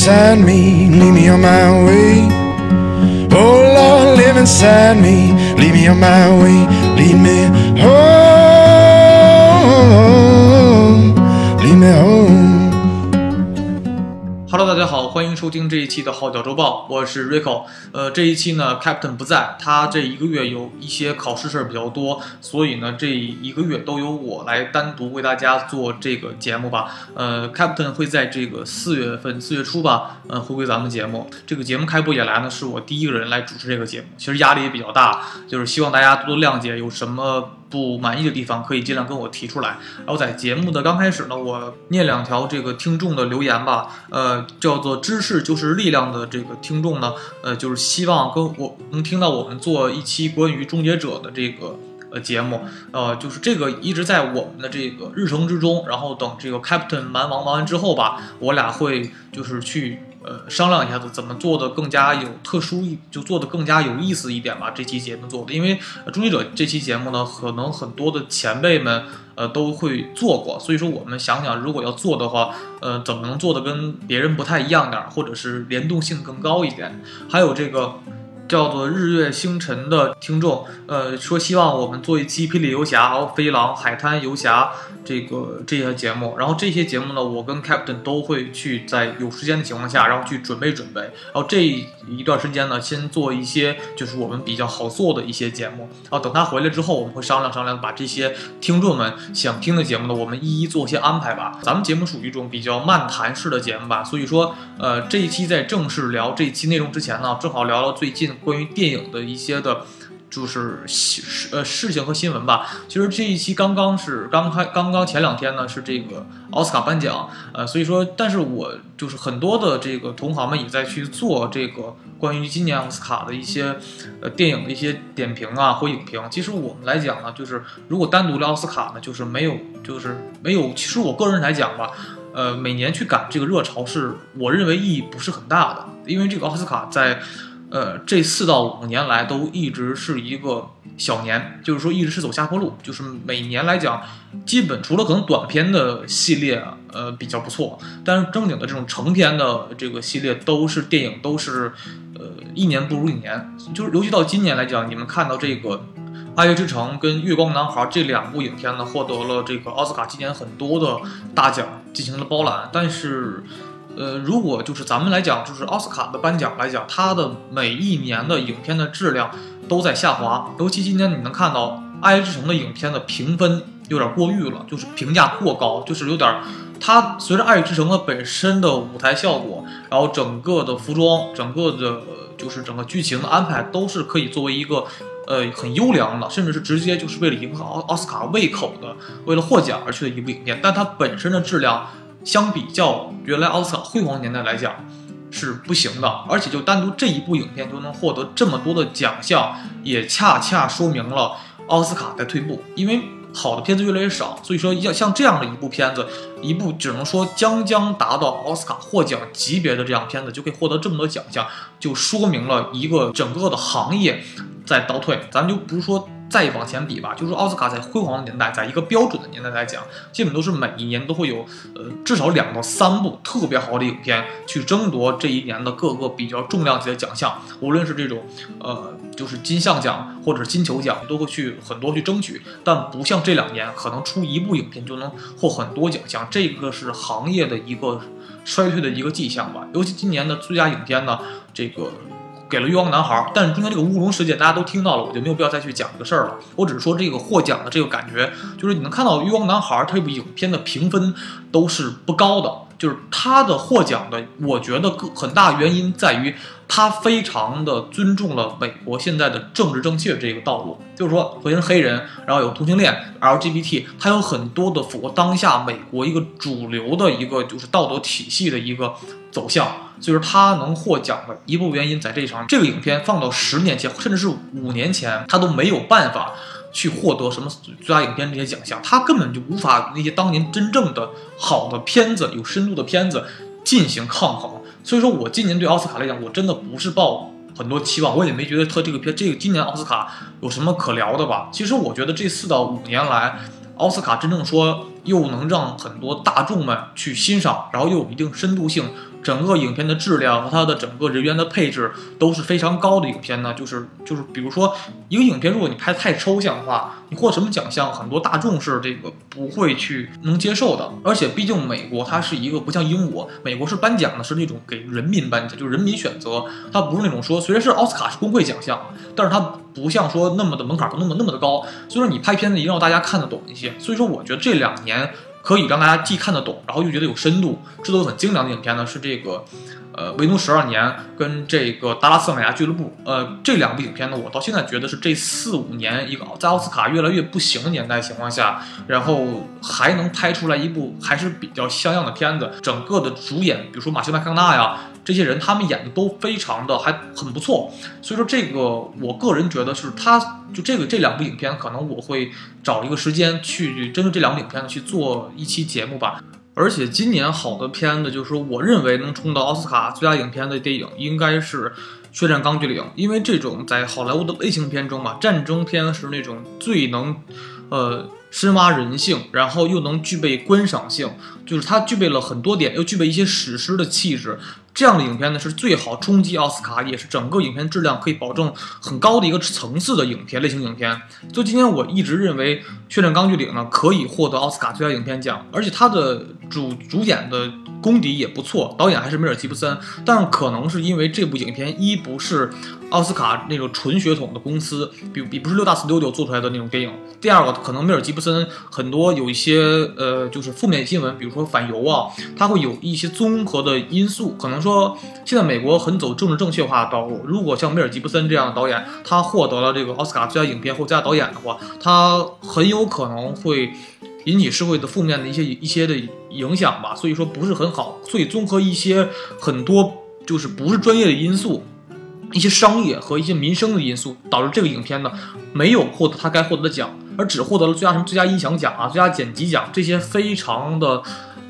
inside me, lead me on my way. Oh Lord, live inside me, lead me on my way, lead me 收听这一期的号角周报，我是 Rico。呃，这一期呢，Captain 不在，他这一个月有一些考试事儿比较多，所以呢，这一个月都由我来单独为大家做这个节目吧。呃，Captain 会在这个四月份四月初吧，呃，回归咱们节目。这个节目开播以来呢，是我第一个人来主持这个节目，其实压力也比较大，就是希望大家多多谅解，有什么。不满意的地方可以尽量跟我提出来。然后在节目的刚开始呢，我念两条这个听众的留言吧。呃，叫做“知识就是力量”的这个听众呢，呃，就是希望跟我能听到我们做一期关于终结者的这个呃节目。呃，就是这个一直在我们的这个日程之中。然后等这个 Captain 蛮王忙完之后吧，我俩会就是去。呃，商量一下子怎么做的更加有特殊一，就做的更加有意思一点吧。这期节目做的，因为《终结者》这期节目呢，可能很多的前辈们呃都会做过，所以说我们想想，如果要做的话，呃，怎么能做的跟别人不太一样点，或者是联动性更高一点？还有这个。叫做日月星辰的听众，呃，说希望我们做一期霹雳游侠，还有飞狼、海滩游侠这个这些节目。然后这些节目呢，我跟 Captain 都会去在有时间的情况下，然后去准备准备。然后这一段时间呢，先做一些就是我们比较好做的一些节目。啊等他回来之后，我们会商量商量，把这些听众们想听的节目呢，我们一一做些安排吧。咱们节目属于一种比较漫谈式的节目吧，所以说，呃，这一期在正式聊这一期内容之前呢，正好聊聊最近。关于电影的一些的，就是事呃事情和新闻吧。其实这一期刚刚是刚开，刚刚前两天呢是这个奥斯卡颁奖，呃，所以说，但是我就是很多的这个同行们也在去做这个关于今年奥斯卡的一些呃电影的一些点评啊或影评。其实我们来讲呢，就是如果单独聊奥斯卡呢，就是没有，就是没有。其实我个人来讲吧，呃，每年去赶这个热潮是我认为意义不是很大的，因为这个奥斯卡在。呃，这四到五年来都一直是一个小年，就是说一直是走下坡路。就是每年来讲，基本除了可能短片的系列，呃比较不错，但是正经的这种成片的这个系列都是电影，都是呃一年不如一年。就是尤其到今年来讲，你们看到这个《爱乐之城》跟《月光男孩》这两部影片呢，获得了这个奥斯卡今年很多的大奖，进行了包揽，但是。呃，如果就是咱们来讲，就是奥斯卡的颁奖来讲，它的每一年的影片的质量都在下滑。尤其今年你能看到《爱之城》的影片的评分有点过誉了，就是评价过高，就是有点它随着《爱乐之城》的本身的舞台效果，然后整个的服装，整个的就是整个剧情的安排，都是可以作为一个呃很优良的，甚至是直接就是为了迎合奥奥斯卡胃口的，为了获奖而去的一部影片。但它本身的质量。相比较原来奥斯卡辉煌年代来讲，是不行的。而且就单独这一部影片就能获得这么多的奖项，也恰恰说明了奥斯卡在退步。因为好的片子越来越少，所以说要像这样的一部片子，一部只能说将将达到奥斯卡获奖级别的这样片子，就可以获得这么多奖项，就说明了一个整个的行业在倒退。咱就不是说。再往前比吧，就是奥斯卡在辉煌的年代，在一个标准的年代来讲，基本都是每一年都会有，呃，至少两到三部特别好的影片去争夺这一年的各个比较重量级的奖项，无论是这种，呃，就是金像奖或者金球奖，都会去很多去争取。但不像这两年，可能出一部影片就能获很多奖项，这个是行业的一个衰退的一个迹象吧。尤其今年的最佳影片呢，这个。给了《月光男孩》，但是今天这个乌龙事件大家都听到了，我就没有必要再去讲这个事儿了。我只是说这个获奖的这个感觉，就是你能看到《月光男孩》这部影片的评分都是不高的，就是他的获奖的，我觉得很大原因在于他非常的尊重了美国现在的政治正确这个道路，就是说首先是黑人，然后有同性恋 LGBT，他有很多的符合当下美国一个主流的一个就是道德体系的一个走向。就是他能获奖的一部分原因在这一场，这个影片放到十年前，甚至是五年前，他都没有办法去获得什么最佳影片这些奖项，他根本就无法那些当年真正的好的片子、有深度的片子进行抗衡。所以说我今年对奥斯卡来讲，我真的不是抱很多期望，我也没觉得他这个片，这个今年奥斯卡有什么可聊的吧？其实我觉得这四到五年来，奥斯卡真正说又能让很多大众们去欣赏，然后又有一定深度性。整个影片的质量和它的整个人员的配置都是非常高的影片呢，就是就是比如说一个影片，如果你拍太抽象的话，你获什么奖项，很多大众是这个不会去能接受的。而且毕竟美国它是一个不像英国，美国是颁奖的是那种给人民颁奖，就是人民选择，它不是那种说虽然是奥斯卡是工会奖项，但是它不像说那么的门槛不那么那么的高，所以说你拍片子一定要大家看得懂一些。所以说我觉得这两年。年可以让大家既看得懂，然后又觉得有深度、制作很精良的影片呢，是这个，呃，《维奴十二年》跟这个《达拉斯马尼亚俱乐部》。呃，这两部影片呢，我到现在觉得是这四五年一个在奥斯卡越来越不行的年代情况下，然后还能拍出来一部还是比较像样的片子。整个的主演，比如说马修麦康纳呀。这些人他们演的都非常的还很不错，所以说这个我个人觉得是他就这个这两部影片，可能我会找一个时间去针对这两部影片去做一期节目吧。而且今年好的片子，就是说我认为能冲到奥斯卡最佳影片的电影，应该是《血战钢锯岭》，因为这种在好莱坞的类型片中嘛，战争片是那种最能，呃。深挖人性，然后又能具备观赏性，就是它具备了很多点，又具备一些史诗的气质。这样的影片呢，是最好冲击奥斯卡，也是整个影片质量可以保证很高的一个层次的影片类型影片。就今天我一直认为《血战钢锯岭》呢可以获得奥斯卡最佳影片奖，而且它的主主演的功底也不错，导演还是梅尔吉布森。但可能是因为这部影片一不是奥斯卡那种纯血统的公司，比比不是六大 studio 做出来的那种电影。第二个，可能梅尔吉布森很多有一些呃就是负面新闻，比如说反犹啊，它会有一些综合的因素，可能。说现在美国很走政治正确化的道路。如果像梅尔吉布森这样的导演，他获得了这个奥斯卡最佳影片或最佳导演的话，他很有可能会引起社会的负面的一些一些的影响吧。所以说不是很好。所以综合一些很多就是不是专业的因素，一些商业和一些民生的因素，导致这个影片呢没有获得他该获得的奖，而只获得了最佳什么最佳音响奖啊、最佳剪辑奖这些非常的。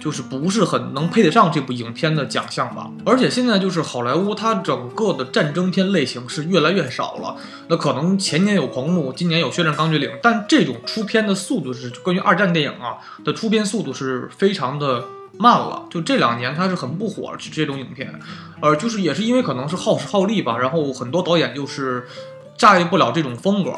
就是不是很能配得上这部影片的奖项吧，而且现在就是好莱坞它整个的战争片类型是越来越少了。那可能前年有《狂怒》，今年有《血战钢锯岭》，但这种出片的速度是关于二战电影啊的出片速度是非常的慢了。就这两年它是很不火这种影片，呃，就是也是因为可能是耗时耗力吧，然后很多导演就是驾驭不了这种风格。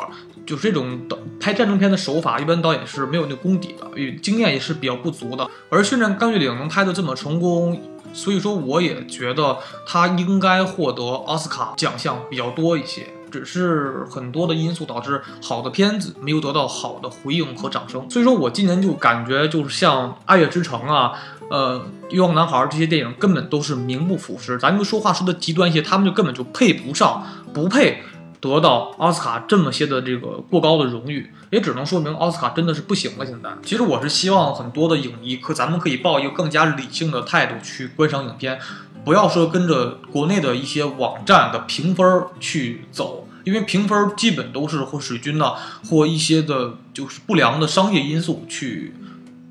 就是这种拍战争片的手法，一般导演是没有那功底的，经验也是比较不足的。而《血战钢锯岭》能拍得这么成功，所以说我也觉得他应该获得奥斯卡奖项比较多一些。只是很多的因素导致好的片子没有得到好的回应和掌声。所以说我今年就感觉就是像《爱乐之城》啊，呃，《欲望男孩》这些电影根本都是名不副实。咱就说话说的极端一些，他们就根本就配不上，不配。得到奥斯卡这么些的这个过高的荣誉，也只能说明奥斯卡真的是不行了。现在，其实我是希望很多的影迷可咱们可以抱一个更加理性的态度去观赏影片，不要说跟着国内的一些网站的评分去走，因为评分基本都是或水军呢，或一些的就是不良的商业因素去，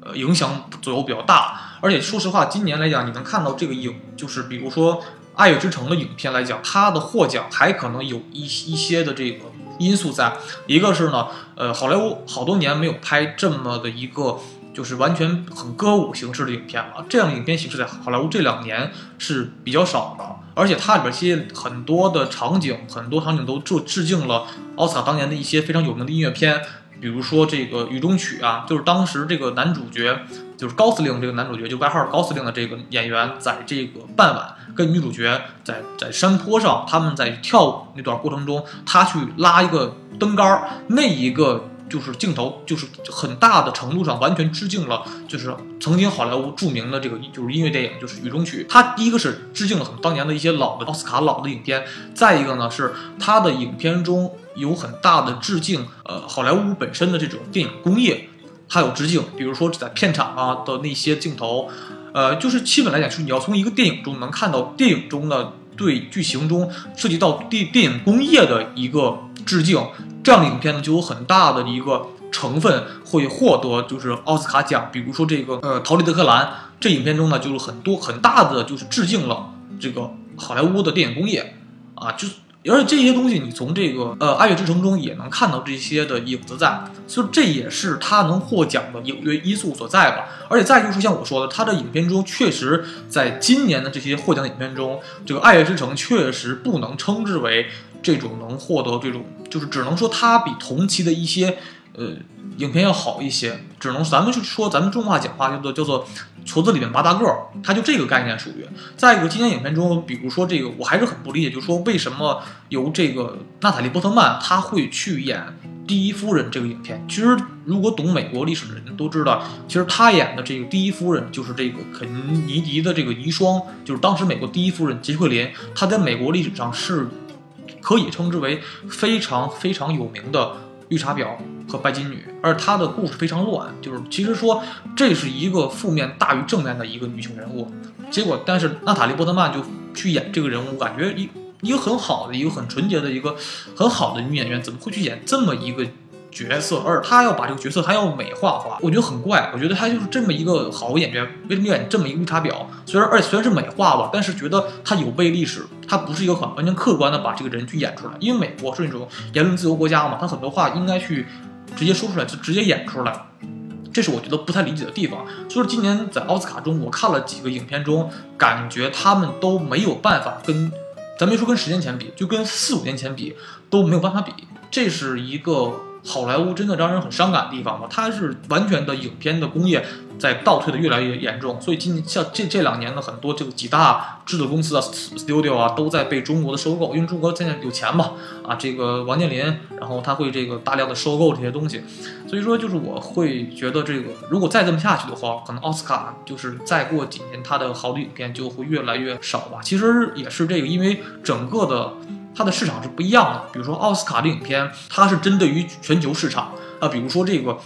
呃，影响左右比较大。而且说实话，今年来讲，你能看到这个影，就是比如说。《爱乐之城》的影片来讲，它的获奖还可能有一一些的这个因素在。一个是呢，呃，好莱坞好多年没有拍这么的一个就是完全很歌舞形式的影片了。这样的影片形式在好莱坞这两年是比较少的，而且它里边其实很多的场景，很多场景都致致敬了奥斯卡当年的一些非常有名的音乐片。比如说这个《雨中曲》啊，就是当时这个男主角就是高司令这个男主角，就外号高司令的这个演员，在这个傍晚跟女主角在在山坡上，他们在跳舞那段过程中，他去拉一个灯杆儿，那一个就是镜头，就是很大的程度上完全致敬了，就是曾经好莱坞著名的这个就是音乐电影，就是《雨中曲》。他第一个是致敬了很当年的一些老的奥斯卡老的影片，再一个呢是他的影片中。有很大的致敬，呃，好莱坞本身的这种电影工业，它有致敬。比如说在片场啊的那些镜头，呃，就是基本来讲，就是你要从一个电影中能看到电影中的对剧情中涉及到电电影工业的一个致敬，这样的影片呢，就有很大的一个成分会获得就是奥斯卡奖。比如说这个呃《逃离德克兰》这影片中呢，就是很多很大的就是致敬了这个好莱坞的电影工业，啊，就。而且这些东西你从这个呃《爱乐之城》中也能看到这些的影子在，所以这也是他能获奖的影乐因素所在吧。而且再就是像我说的，他的影片中确实在今年的这些获奖影片中，这个《爱乐之城》确实不能称之为这种能获得这种，就是只能说它比同期的一些呃影片要好一些，只能咱们就说咱们中话讲话叫做叫做。矬子里面拔大个儿，它就这个概念属于。再一个，今年影片中，比如说这个，我还是很不理解，就是说为什么由这个娜塔莉波特曼她会去演第一夫人这个影片？其实，如果懂美国历史的人都知道，其实她演的这个第一夫人就是这个肯尼迪的这个遗孀，就是当时美国第一夫人杰奎琳。她在美国历史上是可以称之为非常非常有名的。绿茶婊和拜金女，而她的故事非常乱，就是其实说这是一个负面大于正面的一个女性人物，结果但是娜塔莉波特曼就去演这个人物，感觉一一个很好的一个很纯洁的一个很好的女演员，怎么会去演这么一个？角色，而她要把这个角色还要美化化，我觉得很怪。我觉得她就是这么一个好演员，为什么演这么一个绿茶婊？虽然而且虽然是美化吧，但是觉得她有背历史，她不是一个很完全客观的把这个人去演出来。因为美国是那种言论自由国家嘛，她很多话应该去直接说出来，就直接演出来。这是我觉得不太理解的地方。所以今年在奥斯卡中，我看了几个影片中，感觉他们都没有办法跟，咱别说跟十年前比，就跟四五年前比都没有办法比。这是一个。好莱坞真的让人很伤感的地方吗？它是完全的影片的工业在倒退的越来越严重，所以今年像这这两年的很多这个几大制作公司啊，studio 啊，都在被中国的收购，因为中国现在有钱嘛，啊，这个王健林，然后他会这个大量的收购这些东西，所以说就是我会觉得这个如果再这么下去的话，可能奥斯卡就是再过几年它的好的影片就会越来越少吧。其实也是这个，因为整个的。它的市场是不一样的，比如说奥斯卡的影片，它是针对于全球市场啊。比如说这个，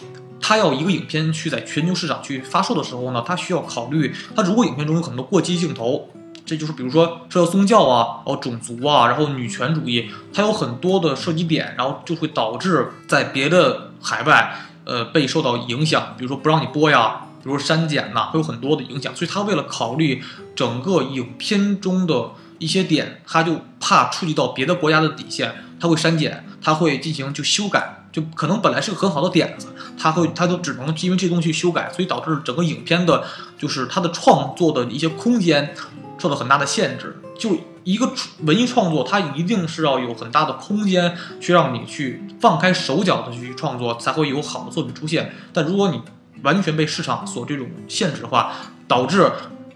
它要一个影片去在全球市场去发售的时候呢，它需要考虑，它如果影片中有很多过激镜头，这就是比如说涉及宗教啊、哦种族啊，然后女权主义，它有很多的涉及点，然后就会导致在别的海外呃被受到影响，比如说不让你播呀，比如说删减呐，会有很多的影响。所以它为了考虑整个影片中的。一些点，他就怕触及到别的国家的底线，他会删减，他会进行就修改，就可能本来是个很好的点子，他会他都只能因为这东西修改，所以导致整个影片的，就是他的创作的一些空间受到很大的限制。就一个文艺创作，它一定是要有很大的空间去让你去放开手脚的去创作，才会有好的作品出现。但如果你完全被市场所这种限制的话，导致。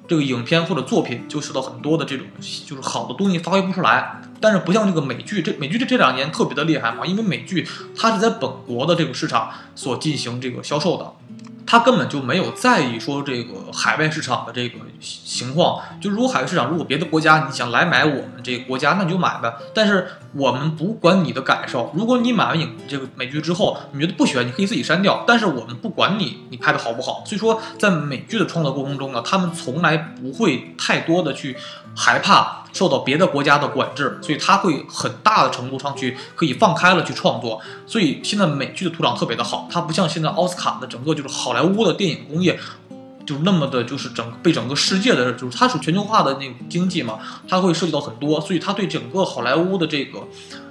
这个影片或者作品就受到很多的这种就是好的东西发挥不出来，但是不像这个美剧，这美剧这这两年特别的厉害嘛，因为美剧它是在本国的这个市场所进行这个销售的。他根本就没有在意说这个海外市场的这个情况，就如果海外市场如果别的国家你想来买我们这个国家，那你就买呗。但是我们不管你的感受，如果你买完影这个美剧之后，你觉得不喜欢，你可以自己删掉。但是我们不管你你拍的好不好。所以说在美剧的创作过程中呢，他们从来不会太多的去害怕。受到别的国家的管制，所以他会很大的程度上去可以放开了去创作。所以现在美剧的土壤特别的好，它不像现在奥斯卡的整个就是好莱坞的电影工业，就那么的就是整被整个世界的就是它属全球化的那种经济嘛，它会涉及到很多，所以它对整个好莱坞的这个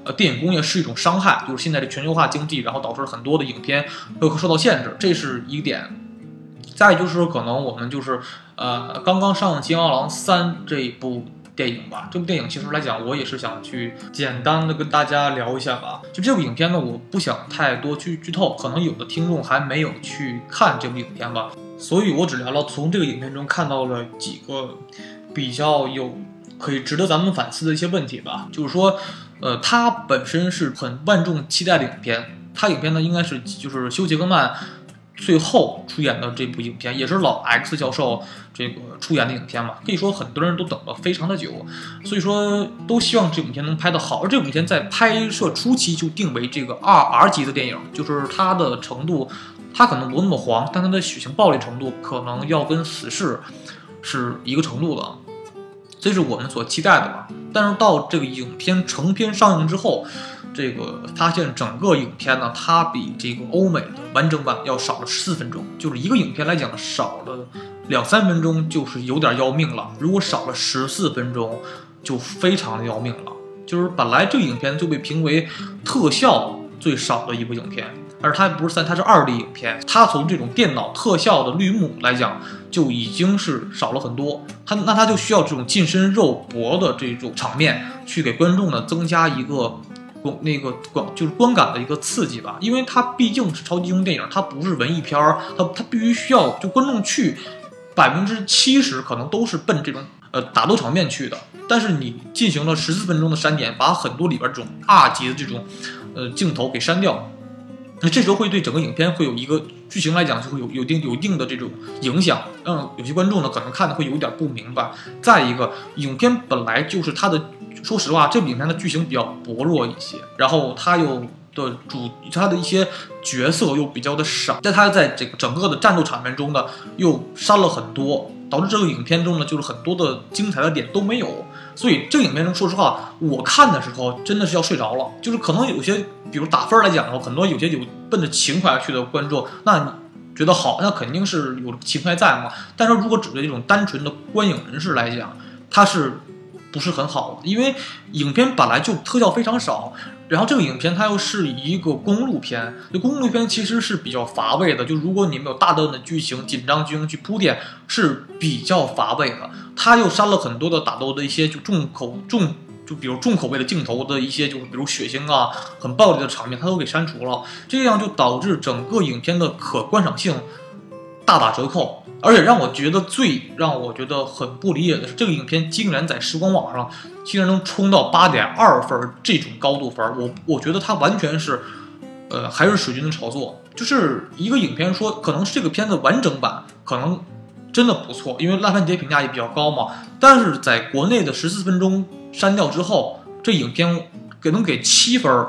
呃电影工业是一种伤害。就是现在这全球化经济，然后导致很多的影片会受到限制，这是一点。再就是，可能我们就是呃刚刚上《金刚狼三》这一部。电影吧，这部电影其实来讲，我也是想去简单的跟大家聊一下吧。就这部影片呢，我不想太多去剧透，可能有的听众还没有去看这部影片吧，所以我只聊了从这个影片中看到了几个比较有可以值得咱们反思的一些问题吧。就是说，呃，它本身是很万众期待的影片，它影片呢应该是就是休·杰克曼。最后出演的这部影片也是老 X 教授这个出演的影片嘛，可以说很多人都等了非常的久，所以说都希望这部影片能拍得好。而这部影片在拍摄初期就定为这个二 R 级的电影，就是它的程度，它可能不那么黄，但它的血腥暴力程度可能要跟死侍是一个程度的，这是我们所期待的吧。但是到这个影片成片上映之后。这个发现整个影片呢，它比这个欧美的完整版要少了十四分钟，就是一个影片来讲少了两三分钟，就是有点要命了。如果少了十四分钟，就非常的要命了。就是本来这个影片就被评为特效最少的一部影片，而它不是三，它是二 D 影片，它从这种电脑特效的绿幕来讲，就已经是少了很多。它那它就需要这种近身肉搏的这种场面，去给观众呢增加一个。那个观就是观感的一个刺激吧，因为它毕竟是超级英雄电影，它不是文艺片儿，它它必须需要就观众去百分之七十可能都是奔这种呃打斗场面去的。但是你进行了十四分钟的删减，把很多里边这种二级的这种呃镜头给删掉，那这时候会对整个影片会有一个剧情来讲就会有有定有一定的这种影响，让有些观众呢可能看的会有点不明白。再一个，影片本来就是它的。说实话，这部影片的剧情比较薄弱一些，然后它又的主，它的一些角色又比较的少，在它在这个整个的战斗场面中呢，又删了很多，导致这个影片中呢，就是很多的精彩的点都没有。所以这个影片中，说实话，我看的时候真的是要睡着了。就是可能有些，比如打分来讲的话，很多有些有奔着情怀去的观众，那你觉得好，那肯定是有情怀在嘛。但是如果只对这种单纯的观影人士来讲，他是。不是很好，因为影片本来就特效非常少，然后这个影片它又是一个公路片，就公路片其实是比较乏味的。就如果你没有大段的剧情、紧张剧情去铺垫，是比较乏味的。它又删了很多的打斗的一些就重口重，就比如重口味的镜头的一些，就比如血腥啊、很暴力的场面，它都给删除了。这样就导致整个影片的可观赏性大打折扣。而且让我觉得最让我觉得很不理解的是，这个影片竟然在时光网上竟然能冲到八点二分这种高度分，我我觉得它完全是，呃，还是水军的炒作。就是一个影片说，可能是这个片子完整版可能真的不错，因为烂番茄评价也比较高嘛。但是在国内的十四分钟删掉之后，这影片给能给七分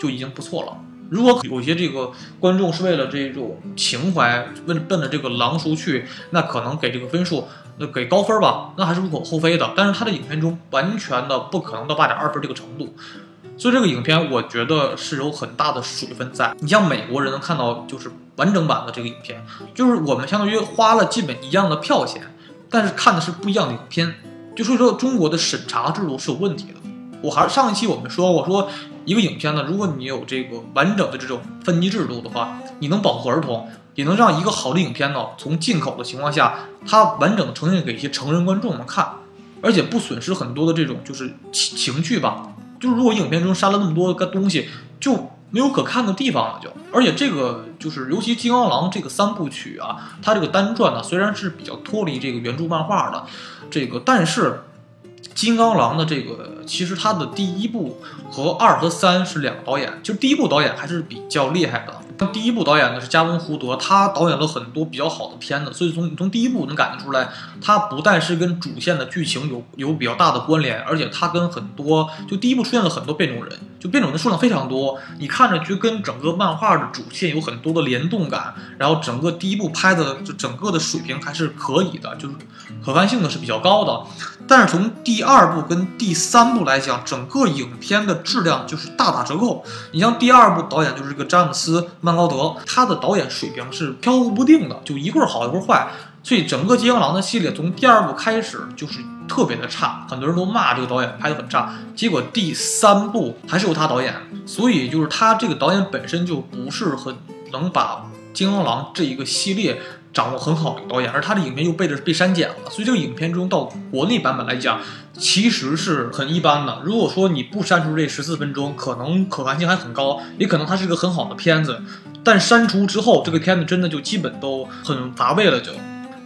就已经不错了。如果有些这个观众是为了这种情怀，奔奔着这个狼叔去，那可能给这个分数，那给高分吧，那还是无可厚非的。但是他的影片中完全的不可能到八点二分这个程度，所以这个影片我觉得是有很大的水分在。你像美国人能看到就是完整版的这个影片，就是我们相当于花了基本一样的票钱，但是看的是不一样的影片，就所以说中国的审查制度是有问题的。我还上一期我们说过说。一个影片呢，如果你有这个完整的这种分级制度的话，你能保护儿童，也能让一个好的影片呢，从进口的情况下，它完整呈现给一些成人观众们看，而且不损失很多的这种就是情情趣吧。就是如果影片中删了那么多个东西，就没有可看的地方了，就。而且这个就是尤其《金刚狼》这个三部曲啊，它这个单传呢，虽然是比较脱离这个原著漫画的，这个但是。金刚狼的这个，其实他的第一部和二和三是两个导演，就第一部导演还是比较厉害的。第一部导演呢是加文·胡德，他导演了很多比较好的片子，所以从从第一部能感觉出来，他不但是跟主线的剧情有有比较大的关联，而且他跟很多就第一部出现了很多变种人，就变种的数量非常多，你看着就跟整个漫画的主线有很多的联动感，然后整个第一部拍的就整个的水平还是可以的，就是可看性呢是比较高的。但是从第二部跟第三部来讲，整个影片的质量就是大打折扣。你像第二部导演就是这个詹姆斯·曼高德，他的导演水平是飘忽不定的，就一会儿好一会儿坏。所以整个金刚狼的系列从第二部开始就是特别的差，很多人都骂这个导演拍的很差。结果第三部还是由他导演，所以就是他这个导演本身就不是很能把金刚狼这一个系列。掌握很好的导演，而他的影片又被着被删减了，所以这个影片中到国内版本来讲，其实是很一般的。如果说你不删除这十四分钟，可能可看性还很高，也可能它是一个很好的片子。但删除之后，这个片子真的就基本都很乏味了，就。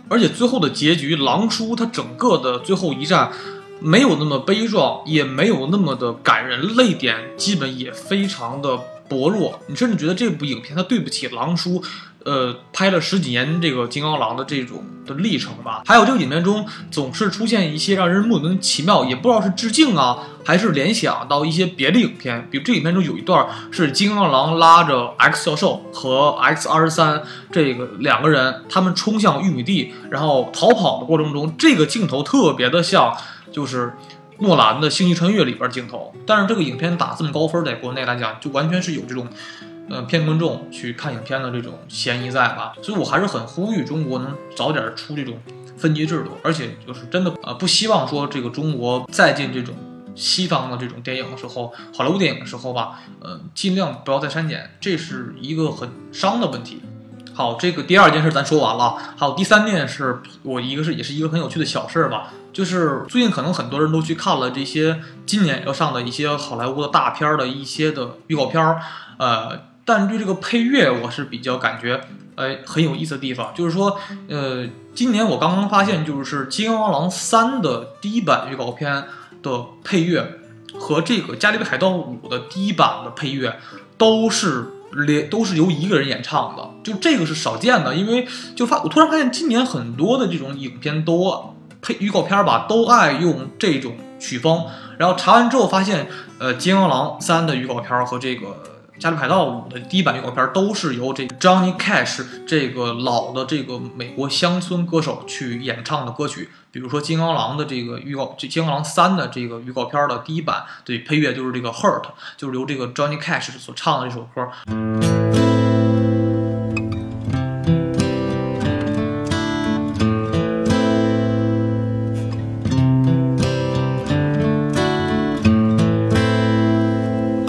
而且最后的结局，狼叔他整个的最后一战，没有那么悲壮，也没有那么的感人，泪点基本也非常的薄弱。你甚至觉得这部影片它对不起狼叔。呃，拍了十几年这个金刚狼的这种的历程吧，还有这个影片中总是出现一些让人莫名其妙，也不知道是致敬啊，还是联想到一些别的影片。比如这影片中有一段是金刚狼拉着 X 教授和 X 二十三这个两个人，他们冲向玉米地，然后逃跑的过程中，这个镜头特别的像就是诺兰的《星际穿越》里边镜头。但是这个影片打这么高分，在国内来讲，就完全是有这种。呃，骗观众去看影片的这种嫌疑在吧？所以我还是很呼吁中国能早点出这种分级制度，而且就是真的呃，不希望说这个中国再进这种西方的这种电影的时候，好莱坞电影的时候吧，呃，尽量不要再删减，这是一个很伤的问题。好，这个第二件事咱说完了，还有第三件事，我一个是也是一个很有趣的小事儿吧，就是最近可能很多人都去看了这些今年要上的一些好莱坞的大片的一些的预告片儿，呃，但对这个配乐我是比较感觉，呃，很有意思的地方，就是说，呃，今年我刚刚发现，就是《金刚狼三》的第一版预告片的配乐和这个《加勒比海盗五》的第一版的配乐都是。连都是由一个人演唱的，就这个是少见的，因为就发我突然发现今年很多的这种影片都配预告片吧，都爱用这种曲风。然后查完之后发现，呃，《金刚狼三》的预告片和这个《加勒比海盗五》的第一版预告片都是由这个 Johnny Cash 这个老的这个美国乡村歌手去演唱的歌曲。比如说《金刚狼》的这个预告，《这金刚狼三》的这个预告片的第一版，对配乐就是这个《Hurt》，就是由这个 Johnny Cash 所唱的这首歌。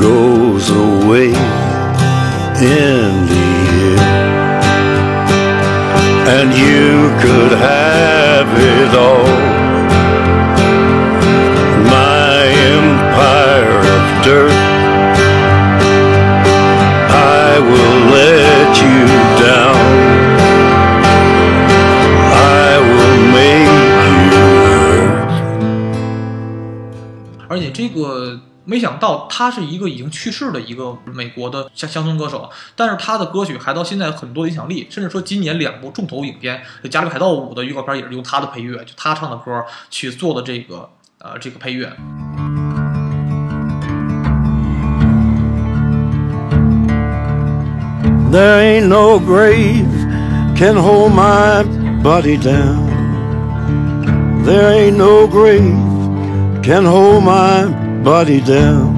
goes away in the end. And you could have it all. My empire of dirt. I will let you down. I will make you hurt. 而且这个 没想到他是一个已经去世的一个美国的乡乡村歌手，但是他的歌曲还到现在有很多影响力，甚至说今年两部重头影片《加勒比海盗五》的预告片也是用他的配乐，就他唱的歌去做的这个呃这个配乐。There ain't no grave can hold my body down. There ain't no grave can hold my body down.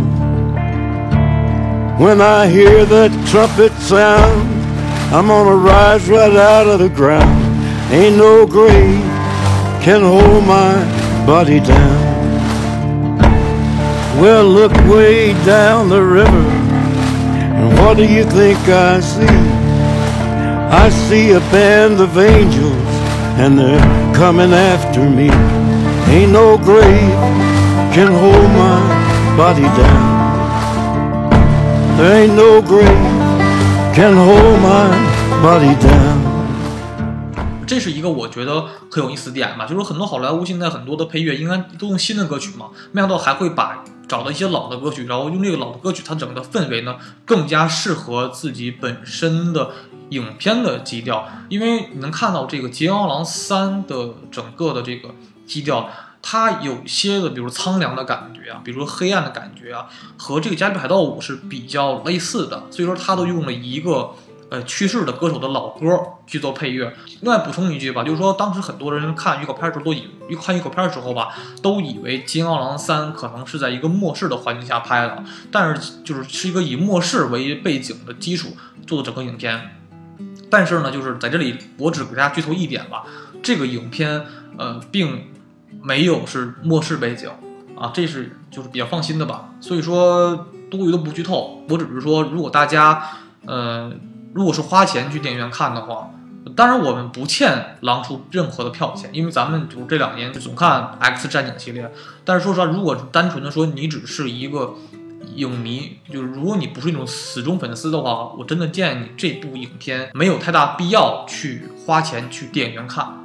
When I hear that trumpet sound, I'm gonna rise right out of the ground. Ain't no grave can hold my body down. Well, look way down the river. And what do you think I see? I see a band of angels, and they're coming after me. Ain't no grave can hold my body down. There ain't no grave can hold my body down. 这是一个我觉得很有意思的点吧，就是很多好莱坞现在很多的配乐应该都用新的歌曲嘛，没想到还会把找到一些老的歌曲，然后用这个老的歌曲，它整个的氛围呢更加适合自己本身的影片的基调，因为你能看到这个《金刚狼三》的整个的这个基调。它有些的，比如苍凉的感觉啊，比如说黑暗的感觉啊，和这个《加勒比海盗五》是比较类似的，所以说它都用了一个呃去世的歌手的老歌去做配乐。另外补充一句吧，就是说当时很多人看预告片的时候都以看预告片的时候吧，都以为《金刚狼三》可能是在一个末世的环境下拍的，但是就是是一个以末世为背景的基础做的整个影片。但是呢，就是在这里我只给大家剧透一点吧，这个影片呃并没有是末世背景啊，这是就是比较放心的吧。所以说多余的不剧透，我只是说如果大家呃如果是花钱去电影院看的话，当然我们不欠狼叔任何的票钱，因为咱们就这两年总看 X 战警系列。但是说实话，如果单纯的说你只是一个影迷，就是如果你不是那种死忠粉丝的话，我真的建议你这部影片没有太大必要去花钱去电影院看，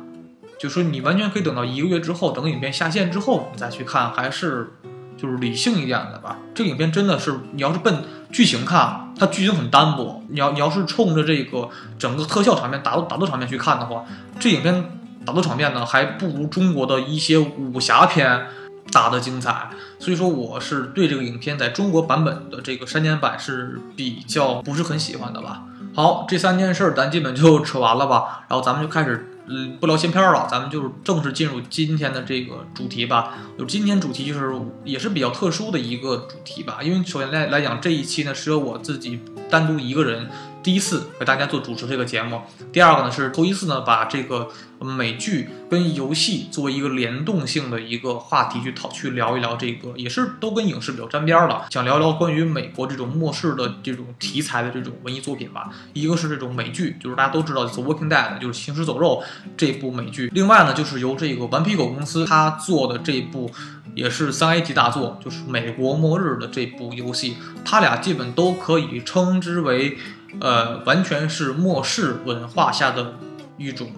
就说你完全可以等到一个月之后，等影片下线之后你再去看，还是就是理性一点的吧。这个影片真的是你要是奔剧情看，它剧情很单薄；你要你要是冲着这个整个特效场面、打斗打斗场面去看的话，这影片打斗场面呢还不如中国的一些武侠片。打的精彩，所以说我是对这个影片在中国版本的这个删减版是比较不是很喜欢的吧。好，这三件事儿咱基本就扯完了吧，然后咱们就开始，嗯，不聊闲篇了，咱们就是正式进入今天的这个主题吧。就今天主题就是也是比较特殊的一个主题吧，因为首先来来讲这一期呢是由我自己单独一个人。第一次给大家做主持这个节目，第二个呢是头一次呢把这个美剧跟游戏作为一个联动性的一个话题去讨去聊一聊这个，也是都跟影视比较沾边儿的，想聊聊关于美国这种末世的这种题材的这种文艺作品吧。一个是这种美剧，就是大家都知道《The Walking Dead》，就是《行尸走肉》这部美剧；另外呢就是由这个顽皮狗公司他做的这部也是三 A 级大作，就是《美国末日》的这部游戏，他俩基本都可以称之为。呃，完全是末世文化下的一种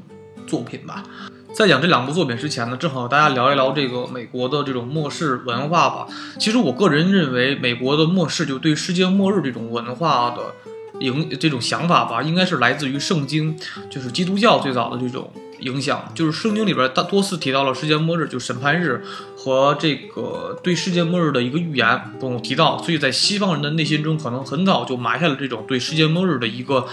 作品吧。在讲这两部作品之前呢，正好大家聊一聊这个美国的这种末世文化吧。其实我个人认为，美国的末世就对世界末日这种文化的影这种想法吧，应该是来自于圣经，就是基督教最早的这种。影响就是圣经里边大多次提到了世界末日，就审判日和这个对世界末日的一个预言，不提到，所以在西方人的内心中，可能很早就埋下了这种对世界末日的一个。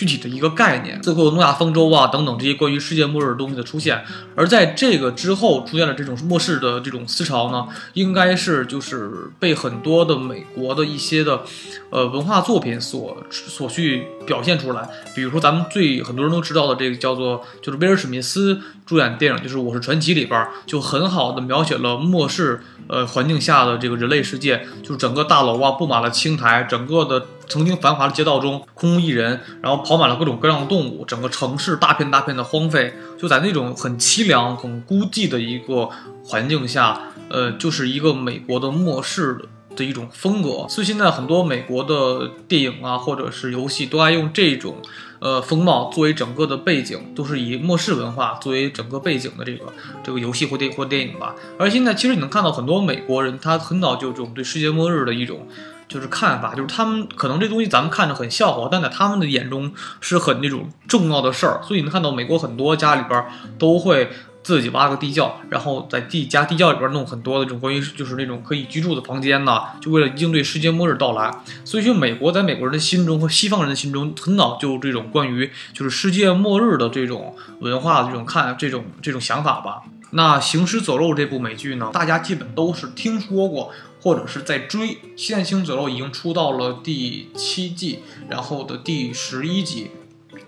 具体的一个概念，最后诺亚方舟啊等等这些关于世界末日的东西的出现，而在这个之后出现了这种末世的这种思潮呢，应该是就是被很多的美国的一些的，呃文化作品所所去表现出来。比如说咱们最很多人都知道的这个叫做就是威尔史密斯主演电影就是《我是传奇》里边就很好的描写了末世呃环境下的这个人类世界，就是整个大楼啊布满了青苔，整个的。曾经繁华的街道中空无一人，然后跑满了各种各样的动物，整个城市大片大片的荒废，就在那种很凄凉、很孤寂的一个环境下，呃，就是一个美国的末世的一种风格。所以现在很多美国的电影啊，或者是游戏，都爱用这种呃风貌作为整个的背景，都是以末世文化作为整个背景的这个这个游戏或电或电影吧。而现在其实你能看到很多美国人，他很早就这种对世界末日的一种。就是看法，就是他们可能这东西咱们看着很笑话，但在他们的眼中是很那种重要的事儿。所以你能看到美国很多家里边都会自己挖个地窖，然后在地家地窖里边弄很多的这种关于就是那种可以居住的房间呢，就为了应对世界末日到来。所以说，美国在美国人的心中和西方人的心中，很早就这种关于就是世界末日的这种文化的这种看这种这种想法吧。那《行尸走肉》这部美剧呢，大家基本都是听说过。或者是在追《现行走肉》已经出到了第七季，然后的第十一集，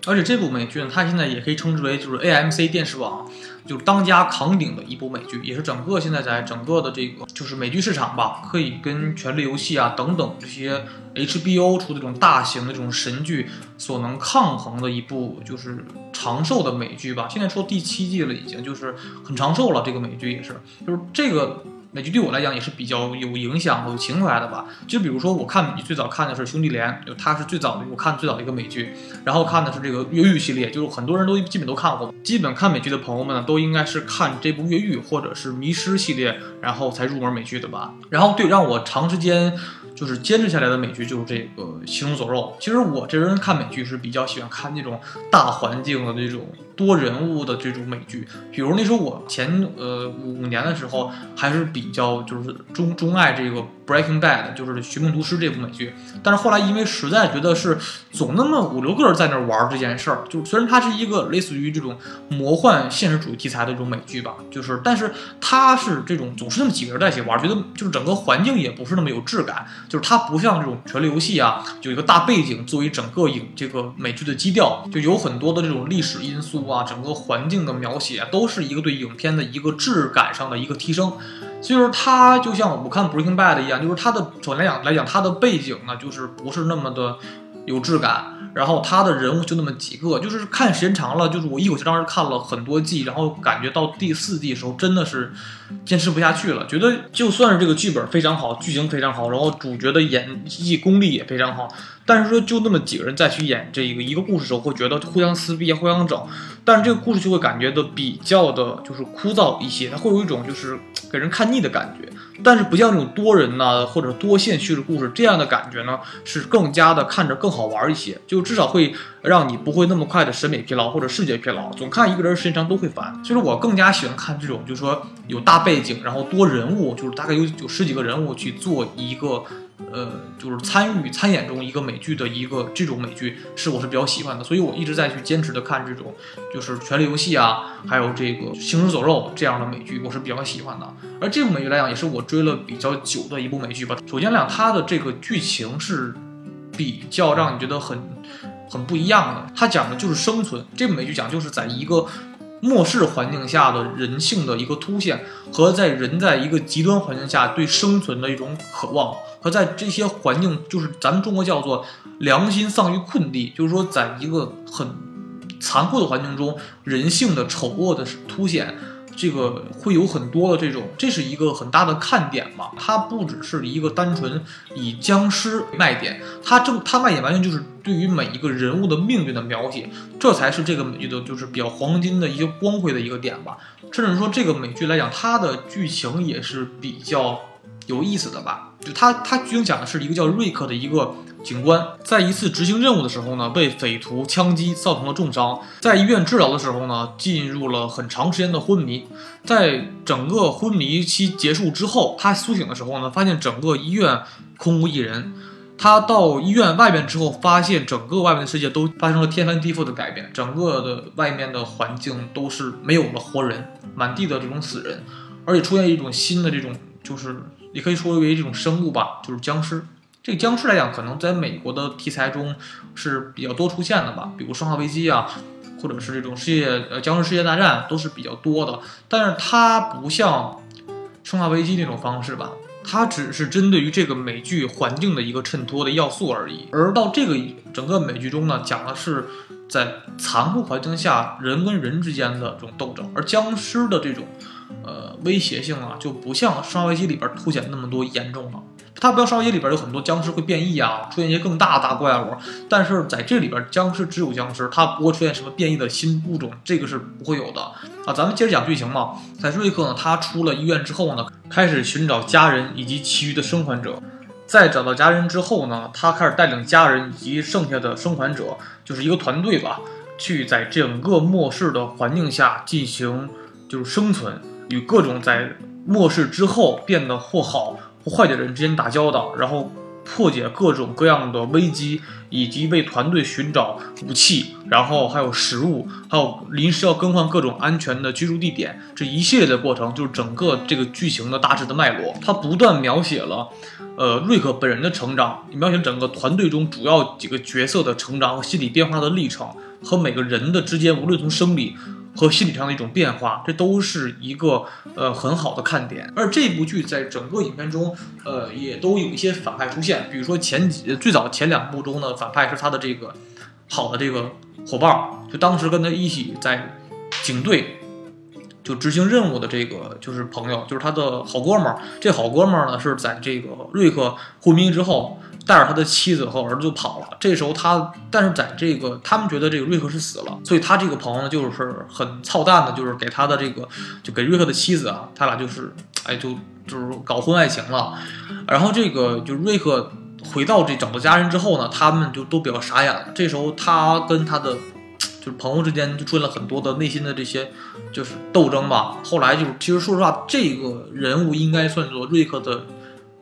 而且这部美剧呢，它现在也可以称之为就是 AMC 电视网就是当家扛鼎的一部美剧，也是整个现在在整个的这个就是美剧市场吧，可以跟《权力游戏》啊等等这些 HBO 出的这种大型的这种神剧所能抗衡的一部就是长寿的美剧吧。现在出第七季了，已经就是很长寿了。这个美剧也是，就是这个。美剧对我来讲也是比较有影响、有情怀的吧。就比如说，我看美剧最早看的是《兄弟连》，就它是最早的，我看最早的一个美剧。然后看的是这个《越狱》系列，就是很多人都基本都看过。基本看美剧的朋友们呢，都应该是看这部《越狱》或者是《迷失》系列，然后才入门美剧的吧。然后对，让我长时间。就是坚持下来的美剧就是这个《行尸走肉》。其实我这人看美剧是比较喜欢看那种大环境的那种多人物的这种美剧。比如那时候我前呃五年的时候还是比较就是钟钟爱这个《Breaking Bad》，就是《寻梦毒师》这部美剧。但是后来因为实在觉得是总那么五六个人在那玩这件事儿，就虽然它是一个类似于这种魔幻现实主义题材的这种美剧吧，就是但是它是这种总是那么几个人在一起玩，觉得就是整个环境也不是那么有质感。就是它不像这种权力游戏啊，有一个大背景作为整个影这个美剧的基调，就有很多的这种历史因素啊，整个环境的描写都是一个对影片的一个质感上的一个提升。所以说它就像我看 Breaking Bad 一样，就是它的首先来讲来讲它的背景呢，就是不是那么的有质感。然后他的人物就那么几个，就是看时间长了，就是我一口气当时看了很多季，然后感觉到第四季的时候真的是坚持不下去了，觉得就算是这个剧本非常好，剧情非常好，然后主角的演技功力也非常好，但是说就那么几个人再去演这一个一个故事的时候，会觉得互相撕逼、互相整，但是这个故事就会感觉的比较的就是枯燥一些，它会有一种就是给人看腻的感觉。但是不像这种多人呐，或者多线叙事故事这样的感觉呢，是更加的看着更好玩一些，就至少会让你不会那么快的审美疲劳或者视觉疲劳，总看一个人时间长都会烦。所以我更加喜欢看这种，就是说有大背景，然后多人物，就是大概有有十几个人物去做一个。呃，就是参与参演中一个美剧的一个这种美剧是我是比较喜欢的，所以我一直在去坚持的看这种就是《权力游戏》啊，还有这个《行尸走肉》这样的美剧，我是比较喜欢的。而这部美剧来讲，也是我追了比较久的一部美剧吧。首先来讲它的这个剧情是比较让你觉得很很不一样的，它讲的就是生存。这部美剧讲就是在一个。末世环境下的人性的一个凸显，和在人在一个极端环境下对生存的一种渴望，和在这些环境，就是咱们中国叫做良心丧于困地，就是说，在一个很残酷的环境中，人性的丑恶的凸显。这个会有很多的这种，这是一个很大的看点嘛。它不只是一个单纯以僵尸卖点，它正它卖点完全就是对于每一个人物的命运的描写，这才是这个美剧的就是比较黄金的一些光辉的一个点吧。甚至说这个美剧来讲，它的剧情也是比较有意思的吧。就它它剧情讲的是一个叫瑞克的一个。警官在一次执行任务的时候呢，被匪徒枪击，造成了重伤。在医院治疗的时候呢，进入了很长时间的昏迷。在整个昏迷期结束之后，他苏醒的时候呢，发现整个医院空无一人。他到医院外面之后，发现整个外面的世界都发生了天翻地覆的改变，整个的外面的环境都是没有了活人，满地的这种死人，而且出现一种新的这种，就是也可以说为这种生物吧，就是僵尸。这个僵尸来讲，可能在美国的题材中是比较多出现的吧，比如《生化危机》啊，或者是这种世界呃僵尸世界大战都是比较多的。但是它不像《生化危机》那种方式吧，它只是针对于这个美剧环境的一个衬托的要素而已。而到这个整个美剧中呢，讲的是在残酷环境下人跟人之间的这种斗争，而僵尸的这种呃威胁性啊，就不像《生化危机》里边凸显那么多严重了。它不像《少爷》里边有很多僵尸会变异啊，出现一些更大的大怪物，但是在这里边僵尸只有僵尸，它不会出现什么变异的新物种，这个是不会有的啊。咱们接着讲剧情嘛，在瑞克呢，他出了医院之后呢，开始寻找家人以及其余的生还者。在找到家人之后呢，他开始带领家人以及剩下的生还者，就是一个团队吧，去在整个末世的环境下进行就是生存，与各种在末世之后变得或好。或坏的人之间打交道，然后破解各种各样的危机，以及为团队寻找武器，然后还有食物，还有临时要更换各种安全的居住地点，这一系列的过程就是整个这个剧情的大致的脉络。它不断描写了，呃，瑞克本人的成长，描写整个团队中主要几个角色的成长和心理变化的历程，和每个人的之间，无论从生理。和心理上的一种变化，这都是一个呃很好的看点。而这部剧在整个影片中，呃，也都有一些反派出现。比如说前几最早前两部中的反派是他的这个好的这个伙伴，就当时跟他一起在警队就执行任务的这个就是朋友，就是他的好哥们儿。这好哥们儿呢是在这个瑞克昏迷之后。带着他的妻子和儿子就跑了。这时候他，但是在这个他们觉得这个瑞克是死了，所以他这个朋友呢就是很操蛋的，就是给他的这个就给瑞克的妻子啊，他俩就是哎就就是搞婚外情了。然后这个就瑞克回到这找到家人之后呢，他们就都比较傻眼了。这时候他跟他的就是朋友之间就出现了很多的内心的这些就是斗争吧。后来就是其实说实话，这个人物应该算作瑞克的。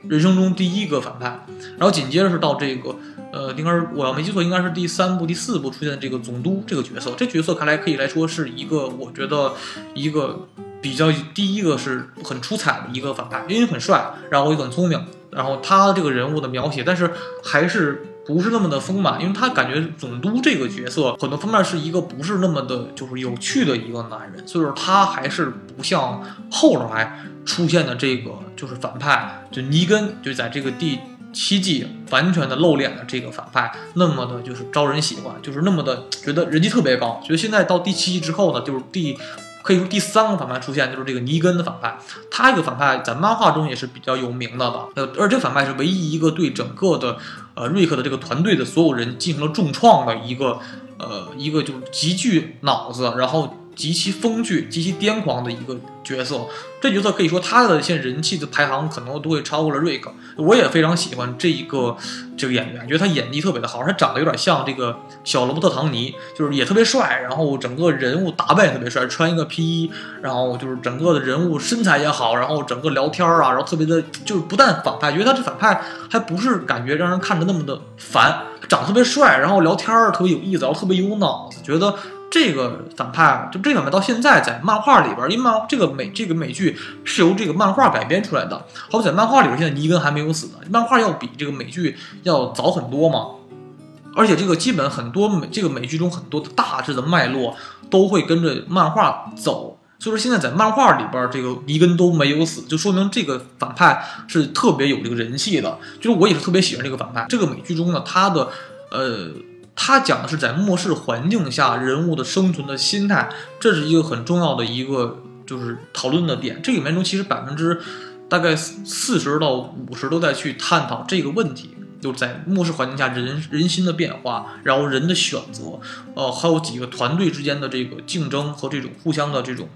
人生中第一个反派，然后紧接着是到这个，呃，应该是我要没记错，应该是第三部、第四部出现的这个总督这个角色。这角色看来可以来说是一个，我觉得一个比较第一个是很出彩的一个反派，因为很帅，然后也很聪明，然后他这个人物的描写，但是还是不是那么的丰满，因为他感觉总督这个角色很多方面是一个不是那么的，就是有趣的一个男人，所以说他还是不像后来出现的这个。就是反派，就尼根，就在这个第七季完全的露脸的这个反派，那么的就是招人喜欢，就是那么的觉得人气特别高。觉得现在到第七季之后呢，就是第可以说第三个反派出现，就是这个尼根的反派。他这个反派在漫画中也是比较有名的吧？呃，而这个反派是唯一一个对整个的呃瑞克的这个团队的所有人进行了重创的一个呃一个就是极具脑子，然后。极其风趣、极其癫狂的一个角色，这角色可以说他的现在人气的排行可能都会超过了瑞克。我也非常喜欢这一个这个演员，觉得他演技特别的好，他长得有点像这个小罗伯特·唐尼，就是也特别帅，然后整个人物打扮也特别帅，穿一个皮衣，然后就是整个的人物身材也好，然后整个聊天啊，然后特别的，就是不但反派，觉得他这反派还不是感觉让人看着那么的烦，长得特别帅，然后聊天特别有意思，然后特别有脑子，觉得。这个反派，就这个反派到现在在漫画里边，因为漫这个美这个美剧是由这个漫画改编出来的。好在漫画里边，现在尼根还没有死呢。漫画要比这个美剧要早很多嘛，而且这个基本很多美这个美剧中很多的大致的脉络都会跟着漫画走。所以说现在在漫画里边，这个尼根都没有死，就说明这个反派是特别有这个人气的。就是我也是特别喜欢这个反派。这个美剧中呢，他的呃。他讲的是在末世环境下人物的生存的心态，这是一个很重要的一个就是讨论的点。这里面中其实百分之大概四十到五十都在去探讨这个问题，就是在末世环境下人人心的变化，然后人的选择，呃，还有几个团队之间的这个竞争和这种互相的这种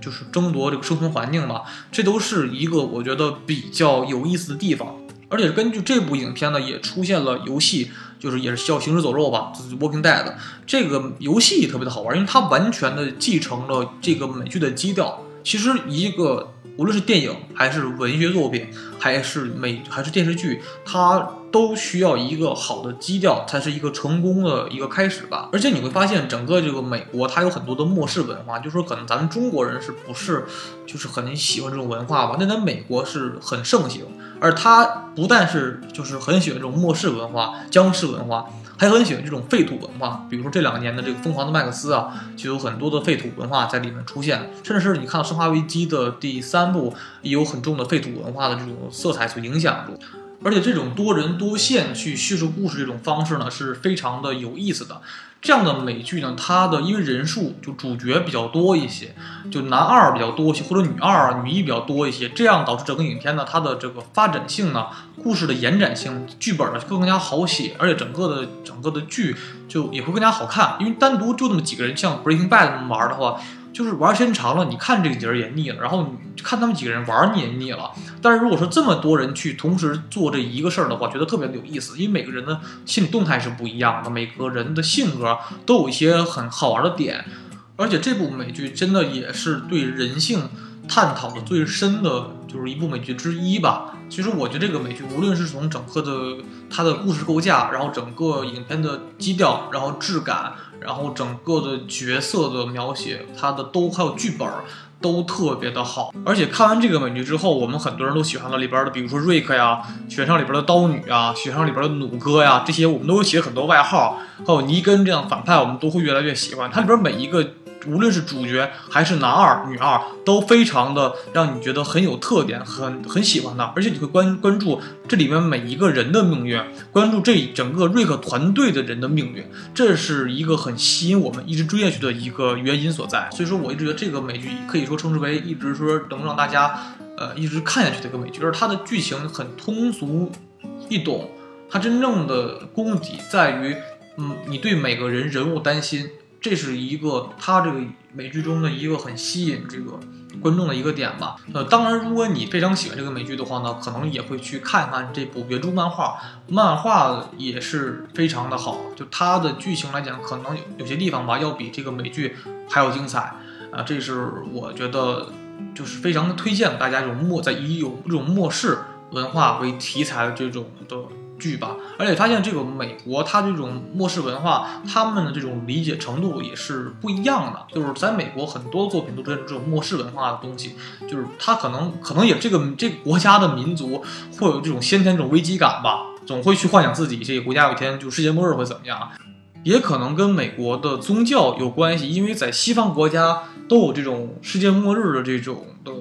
就是争夺这个生存环境吧，这都是一个我觉得比较有意思的地方。而且根据这部影片呢，也出现了游戏。就是也是叫行尸走肉吧，就是 Walking Dead 这个游戏特别的好玩，因为它完全的继承了这个美剧的基调。其实一个无论是电影还是文学作品，还是美还是电视剧，它都需要一个好的基调，才是一个成功的一个开始吧。而且你会发现，整个这个美国它有很多的末世文化，就是说可能咱们中国人是不是就是很喜欢这种文化吧？那在美国是很盛行。而他不但是就是很喜欢这种末世文化、僵尸文化，还很喜欢这种废土文化。比如说这两年的这个《疯狂的麦克斯》啊，就有很多的废土文化在里面出现，甚至是你看到《生化危机》的第三部，也有很重的废土文化的这种色彩所影响住。而且这种多人多线去叙述故事这种方式呢，是非常的有意思的。这样的美剧呢，它的因为人数就主角比较多一些，就男二比较多一些，或者女二、女一比较多一些，这样导致整个影片呢，它的这个发展性呢，故事的延展性，剧本呢会更加好写，而且整个的整个的剧就也会更加好看。因为单独就那么几个人，像 Breaking Bad 那么玩的话。就是玩时间长了，你看这个节儿也腻了，然后你看他们几个人玩你也腻了。但是如果说这么多人去同时做这一个事儿的话，觉得特别的有意思，因为每个人的心理动态是不一样的，每个人的性格都有一些很好玩的点。而且这部美剧真的也是对人性探讨的最深的，就是一部美剧之一吧。其实我觉得这个美剧无论是从整个的它的故事构架，然后整个影片的基调，然后质感。然后整个的角色的描写，它的都还有剧本都特别的好。而且看完这个美剧之后，我们很多人都喜欢了里边的，比如说瑞克呀，雪上里边的刀女啊，雪上里边的弩哥呀，这些我们都起了很多外号。还有尼根这样反派，我们都会越来越喜欢。它里边每一个。无论是主角还是男二、女二，都非常的让你觉得很有特点，很很喜欢他，而且你会关关注这里面每一个人的命运，关注这整个瑞克团队的人的命运，这是一个很吸引我们一直追下去的一个原因所在。所以说，我一直觉得这个美剧可以说称之为一直说能让大家呃一直看下去的一个美剧，而它的剧情很通俗易懂，它真正的功底在于，嗯，你对每个人人物担心。这是一个他这个美剧中的一个很吸引这个观众的一个点吧。呃，当然，如果你非常喜欢这个美剧的话呢，可能也会去看看这部原著漫画，漫画也是非常的好。就它的剧情来讲，可能有有些地方吧，要比这个美剧还要精彩。啊，这是我觉得就是非常的推荐大家这种末在以有这种末世文化为题材的这种的。剧吧，而且发现这个美国，它这种末世文化，他们的这种理解程度也是不一样的。就是在美国，很多作品都出现这种末世文化的东西，就是它可能可能也这个这个国家的民族会有这种先天这种危机感吧，总会去幻想自己这个国家有一天就世界末日会怎么样，也可能跟美国的宗教有关系，因为在西方国家都有这种世界末日的这种的。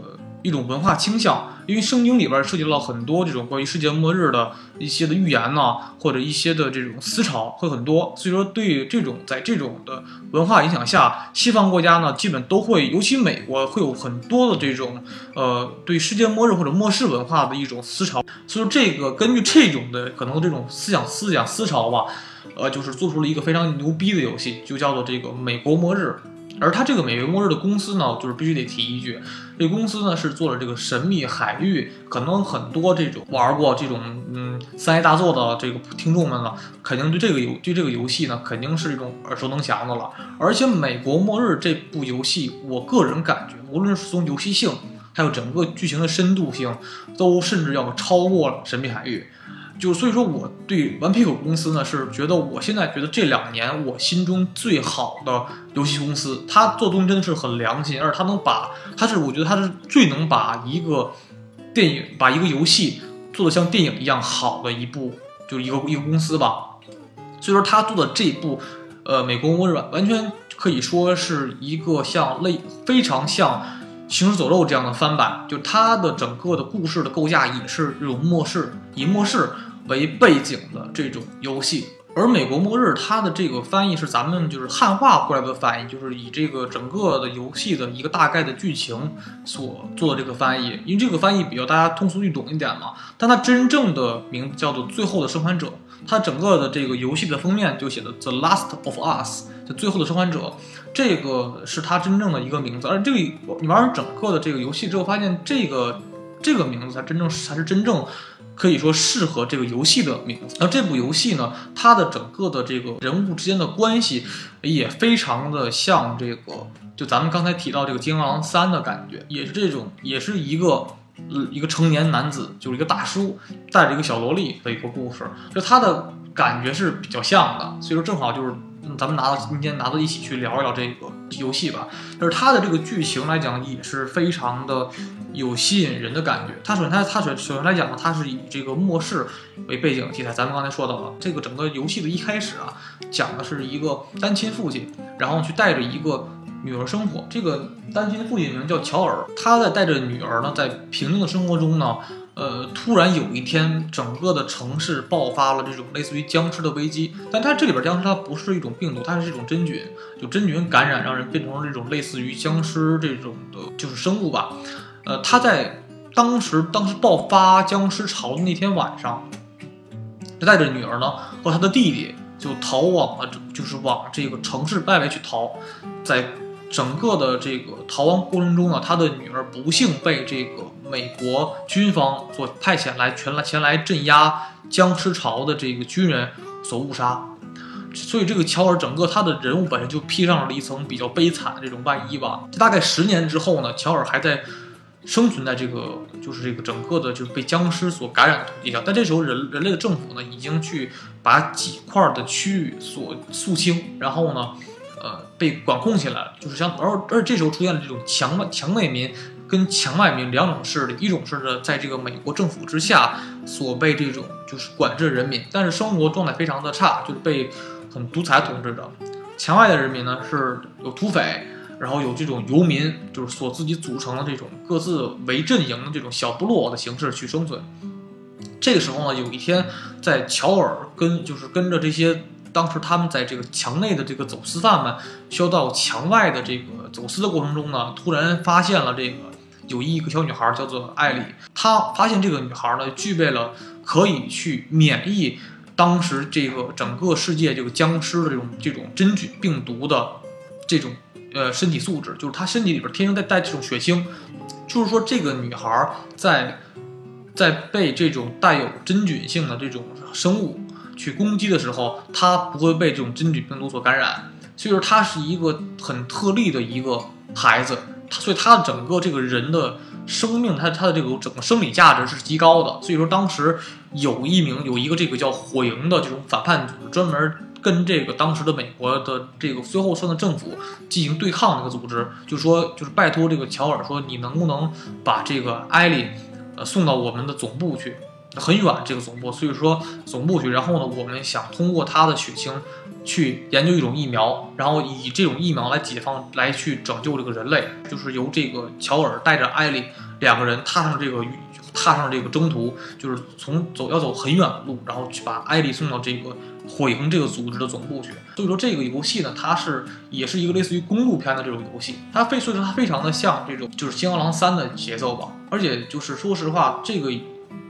一种文化倾向，因为圣经里边涉及到很多这种关于世界末日的一些的预言呐、或者一些的这种思潮会很多，所以说对这种在这种的文化影响下，西方国家呢基本都会，尤其美国会有很多的这种呃对世界末日或者末世文化的一种思潮，所以说这个根据这种的可能这种思想思想思潮吧，呃，就是做出了一个非常牛逼的游戏，就叫做这个《美国末日》。而它这个美国末日的公司呢，就是必须得提一句，这公司呢是做了这个神秘海域，可能很多这种玩过这种嗯三 A 大作的这个听众们呢，肯定对这个游对这个游戏呢肯定是一种耳熟能详的了。而且《美国末日》这部游戏，我个人感觉，无论是从游戏性，还有整个剧情的深度性，都甚至要超过了《神秘海域》。就所以说，我对顽皮狗公司呢是觉得，我现在觉得这两年我心中最好的游戏公司，它做东西真的是很良心，而且它能把，它是我觉得它是最能把一个电影，把一个游戏做的像电影一样好的一部，就是一个一个公司吧。所以说，他做的这部，呃，美国微软完全可以说是一个像类非常像。行尸走肉这样的翻版，就它的整个的故事的构架也是这种末世，以末世为背景的这种游戏。而美国末日它的这个翻译是咱们就是汉化过来的翻译，就是以这个整个的游戏的一个大概的剧情所做的这个翻译，因为这个翻译比较大家通俗易懂一点嘛。但它真正的名字叫做《最后的生还者》，它整个的这个游戏的封面就写的 The Last of Us，就最后的生还者。这个是它真正的一个名字，而这个你玩完整个的这个游戏之后，发现这个这个名字才真正才是真正可以说适合这个游戏的名字。而这部游戏呢，它的整个的这个人物之间的关系也非常的像这个，就咱们刚才提到这个《金刚狼三》的感觉，也是这种，也是一个一个成年男子，就是一个大叔带着一个小萝莉的一个故事，就它的感觉是比较像的，所以说正好就是。嗯，咱们拿到今天拿到一起去聊一聊这个游戏吧。但是它的这个剧情来讲，也是非常的有吸引人的感觉。它首先它它首首先来讲呢，它是以这个末世为背景题材。咱们刚才说到了，这个整个游戏的一开始啊，讲的是一个单亲父亲，然后去带着一个女儿生活。这个单亲父亲名叫乔尔，他在带着女儿呢，在平静的生活中呢。呃，突然有一天，整个的城市爆发了这种类似于僵尸的危机。但它这里边僵尸它不是一种病毒，它是一种真菌，就真菌感染让人变成了这种类似于僵尸这种的，就是生物吧。呃，他在当时当时爆发僵尸潮的那天晚上，就带着女儿呢和他的弟弟就逃往了，就是往这个城市外围去逃。在整个的这个逃亡过程中呢，他的女儿不幸被这个。美国军方所派遣来全来前来镇压僵尸潮的这个军人所误杀，所以这个乔尔整个他的人物本身就披上了一层比较悲惨的这种外衣吧。这大概十年之后呢，乔尔还在生存在这个就是这个整个的就是被僵尸所感染的土地上，但这时候人人类的政府呢已经去把几块的区域所肃清，然后呢，呃被管控起来，就是像而而这时候出现了这种强强内民。跟墙外民两种势力，一种是呢，在这个美国政府之下所被这种就是管制人民，但是生活状态非常的差，就是被很独裁统治着。墙外的人民呢是有土匪，然后有这种游民，就是所自己组成的这种各自为阵营的这种小部落的形式去生存。这个时候呢，有一天在乔尔跟就是跟着这些当时他们在这个墙内的这个走私犯们，需要到墙外的这个走私的过程中呢，突然发现了这个。有一个小女孩叫做艾莉，她发现这个女孩呢具备了可以去免疫当时这个整个世界这个僵尸的这种这种真菌病毒的这种呃身体素质，就是她身体里边天生带带这种血清，就是说这个女孩在在被这种带有真菌性的这种生物去攻击的时候，他不会被这种真菌病毒所感染，所以说他是一个很特例的一个孩子。所以他整个这个人的生命，他他的这个整个生理价值是极高的。所以说当时有一名有一个这个叫火营的这种反叛组织，专门跟这个当时的美国的这个最后剩的政府进行对抗的一个组织，就说就是拜托这个乔尔说，你能不能把这个艾丽呃送到我们的总部去？很远这个总部，所以说总部去。然后呢，我们想通过他的血清。去研究一种疫苗，然后以这种疫苗来解放，来去拯救这个人类，就是由这个乔尔带着艾莉，两个人踏上这个踏上这个征途，就是从走要走很远的路，然后去把艾丽送到这个火营这个组织的总部去。所以说这个游戏呢，它是也是一个类似于公路片的这种游戏，它非所以说它非常的像这种就是《金刚狼三》的节奏吧。而且就是说实话，这个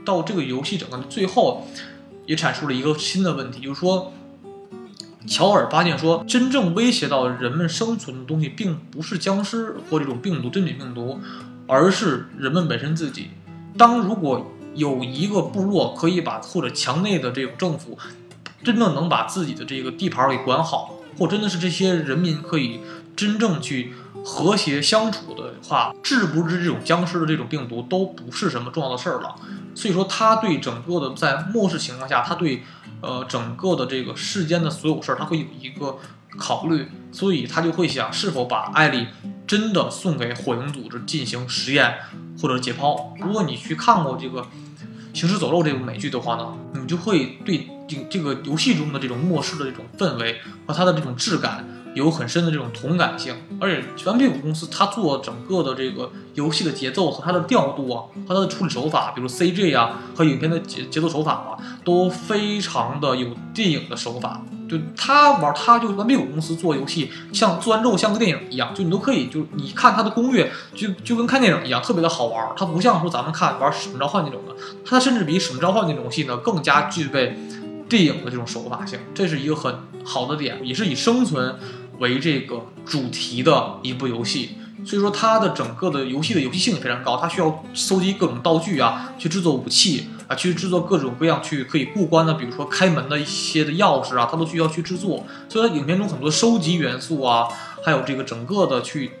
到这个游戏整个的最后也阐述了一个新的问题，就是说。乔尔发现说，真正威胁到人们生存的东西，并不是僵尸或这种病毒、真菌病毒，而是人们本身自己。当如果有一个部落可以把或者墙内的这种政府，真正能把自己的这个地盘给管好，或真的是这些人民可以真正去和谐相处的话，治不治这种僵尸的这种病毒都不是什么重要的事儿了。所以说，他对整个的在末世情况下，他对。呃，整个的这个世间的所有事儿，他会有一个考虑，所以他就会想是否把艾丽真的送给火影组织进行实验或者解剖。如果你去看过这个《行尸走肉》这部美剧的话呢，你就会对这这个游戏中的这种末世的这种氛围和它的这种质感。有很深的这种同感性，而且顽皮狗公司它做整个的这个游戏的节奏和它的调度啊，和它的处理手法，比如 CG 啊和影片的节节奏手法吧，都非常的有电影的手法。就他玩，他就顽皮狗公司做游戏，像做完之后像个电影一样，就你都可以，就你看他的攻略，就就跟看电影一样，特别的好玩。它不像说咱们看玩使命召唤那种的，它甚至比使命召唤那种游戏呢更加具备电影的这种手法性，这是一个很好的点，也是以生存。为这个主题的一部游戏，所以说它的整个的游戏的游戏性非常高，它需要搜集各种道具啊，去制作武器啊，去制作各种各样去可以过关的，比如说开门的一些的钥匙啊，它都需要去制作。所以它影片中很多收集元素啊，还有这个整个的去。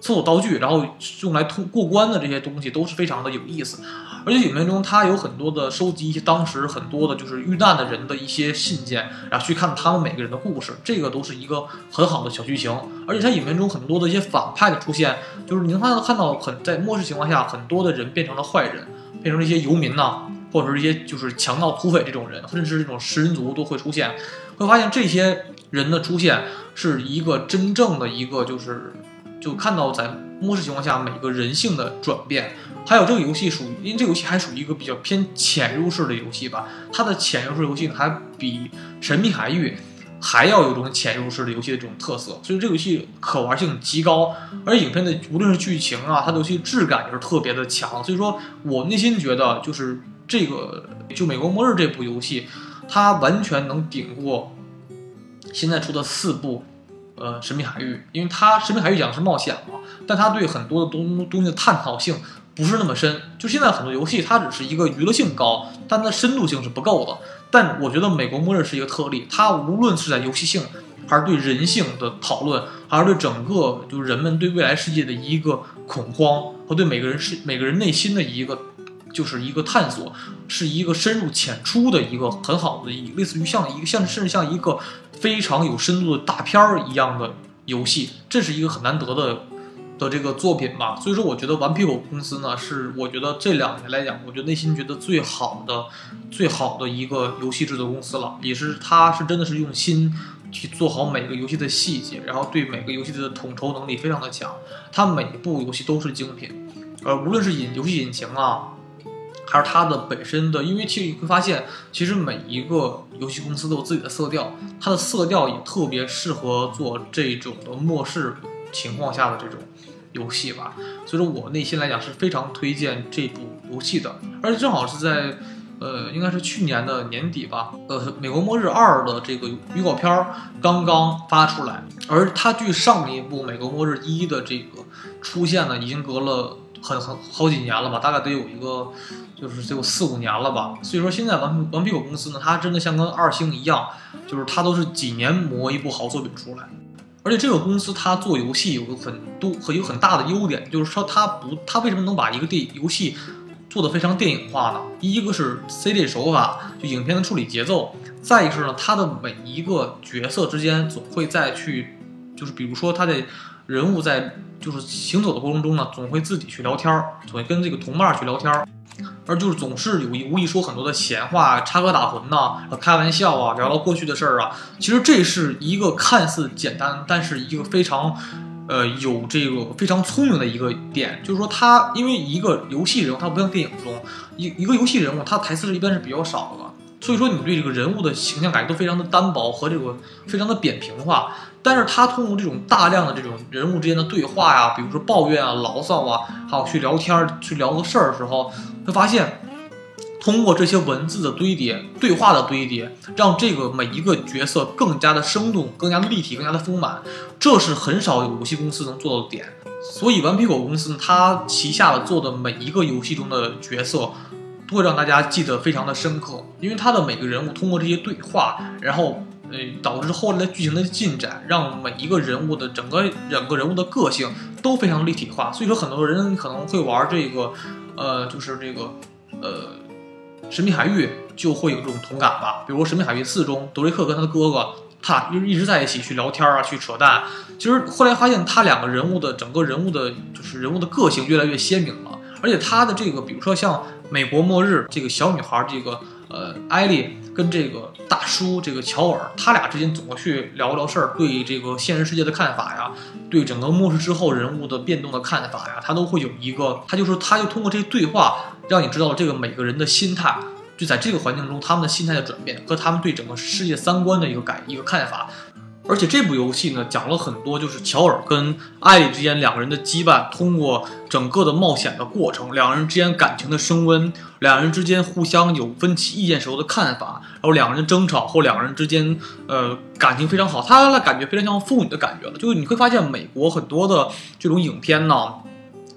搜索道具，然后用来通过关的这些东西都是非常的有意思，而且影片中他有很多的收集一些当时很多的就是遇难的人的一些信件，然后去看他们每个人的故事，这个都是一个很好的小剧情。而且他影片中很多的一些反派的出现，就是你能看到看到很在末世情况下，很多的人变成了坏人，变成了一些游民呐，或者是一些就是强盗土匪这种人，甚至是这种食人族都会出现，会发现这些人的出现是一个真正的一个就是。就看到在末世情况下每个人性的转变，还有这个游戏属于，因为这个游戏还属于一个比较偏潜入式的游戏吧。它的潜入式游戏还比神秘海域还要有种潜入式的游戏的这种特色，所以这个游戏可玩性极高。而影片的无论是剧情啊，它的游戏质感也是特别的强。所以说我内心觉得，就是这个就美国末日这部游戏，它完全能顶过现在出的四部。呃，神秘海域，因为它神秘海域讲的是冒险嘛，但它对很多的东东西的探讨性不是那么深。就现在很多游戏，它只是一个娱乐性高，但它的深度性是不够的。但我觉得《美国末日》是一个特例，它无论是在游戏性，还是对人性的讨论，还是对整个就是人们对未来世界的一个恐慌和对每个人是每个人内心的一个就是一个探索，是一个深入浅出的一个很好的一类似于像一个像甚至像一个。非常有深度的大片儿一样的游戏，这是一个很难得的的这个作品吧。所以说，我觉得顽皮狗公司呢，是我觉得这两年来讲，我觉得内心觉得最好的、最好的一个游戏制作公司了。也是，它是真的是用心去做好每个游戏的细节，然后对每个游戏的统筹能力非常的强。它每一部游戏都是精品，呃，无论是引游戏引擎啊。还是它的本身的，因为其实你会发现，其实每一个游戏公司都有自己的色调，它的色调也特别适合做这种的末世情况下的这种游戏吧。所以说我内心来讲是非常推荐这部游戏的，而且正好是在，呃，应该是去年的年底吧，呃，《美国末日二》的这个预告片刚刚发出来，而它距上一部《美国末日一》的这个出现呢，已经隔了很很好几年了吧，大概得有一个。就是得有四五年了吧，所以说现在顽顽皮狗公司呢，它真的像跟二星一样，就是它都是几年磨一部好作品出来。而且这个公司它做游戏有个很多很有很大的优点，就是说它不，它为什么能把一个电游戏做得非常电影化呢？一个是 CG 手法，就影片的处理节奏；再一个是呢，它的每一个角色之间总会再去，就是比如说它的人物在就是行走的过程中呢，总会自己去聊天儿，总会跟这个同伴去聊天儿。而就是总是有意无意说很多的闲话，插科打诨呐，开玩笑啊，聊到过去的事儿啊。其实这是一个看似简单，但是一个非常，呃，有这个非常聪明的一个点，就是说他因为一个游戏人物，他不像电影中一一个游戏人物，他台词是一般是比较少的，所以说你对这个人物的形象感觉都非常的单薄和这个非常的扁平化。但是他通过这种大量的这种人物之间的对话呀，比如说抱怨啊、牢骚啊，还有去聊天、去聊个事儿的时候，会发现。通过这些文字的堆叠、对话的堆叠，让这个每一个角色更加的生动、更加的立体、更加的丰满，这是很少有游戏公司能做到的点。所以，顽皮狗公司呢它旗下的做的每一个游戏中的角色，不会让大家记得非常的深刻，因为他的每个人物通过这些对话，然后呃导致后来剧情的进展，让每一个人物的整个整个人物的个性都非常立体化。所以说，很多人可能会玩这个，呃，就是这个，呃。神秘海域就会有这种同感吧，比如《神秘海域四》中，德瑞克跟他的哥哥，他一直在一起去聊天啊，去扯淡。其实后来发现，他两个人物的整个人物的，就是人物的个性越来越鲜明了。而且他的这个，比如说像《美国末日》这个小女孩，这个呃艾莉跟这个大叔这个乔尔，他俩之间总会去聊聊事儿，对这个现实世界的看法呀，对整个末世之后人物的变动的看法呀，他都会有一个，他就说他就通过这些对话。让你知道这个每个人的心态，就在这个环境中，他们的心态的转变和他们对整个世界三观的一个改一个看法。而且这部游戏呢，讲了很多，就是乔尔跟艾莉之间两个人的羁绊，通过整个的冒险的过程，两个人之间感情的升温，两人之间互相有分歧意见时候的看法，然后两个人争吵或，两个人之间呃感情非常好，他的感觉非常像父女的感觉了。就是你会发现，美国很多的这种影片呢，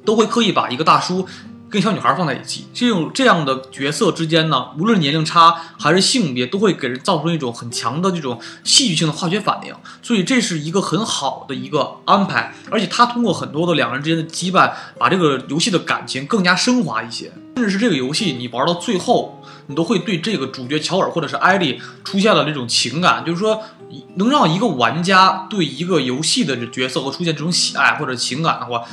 都会刻意把一个大叔。跟小女孩放在一起，这种这样的角色之间呢，无论年龄差还是性别，都会给人造成一种很强的这种戏剧性的化学反应。所以这是一个很好的一个安排，而且他通过很多的两人之间的羁绊，把这个游戏的感情更加升华一些。甚至是这个游戏你玩到最后，你都会对这个主角乔尔或者是艾莉出现了这种情感，就是说能让一个玩家对一个游戏的角色会出现这种喜爱或者情感的话。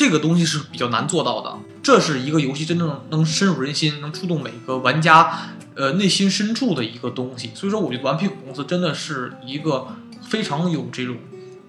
这个东西是比较难做到的，这是一个游戏真正能深入人心、能触动每个玩家，呃内心深处的一个东西。所以说，我觉得顽皮狗公司真的是一个非常有这种，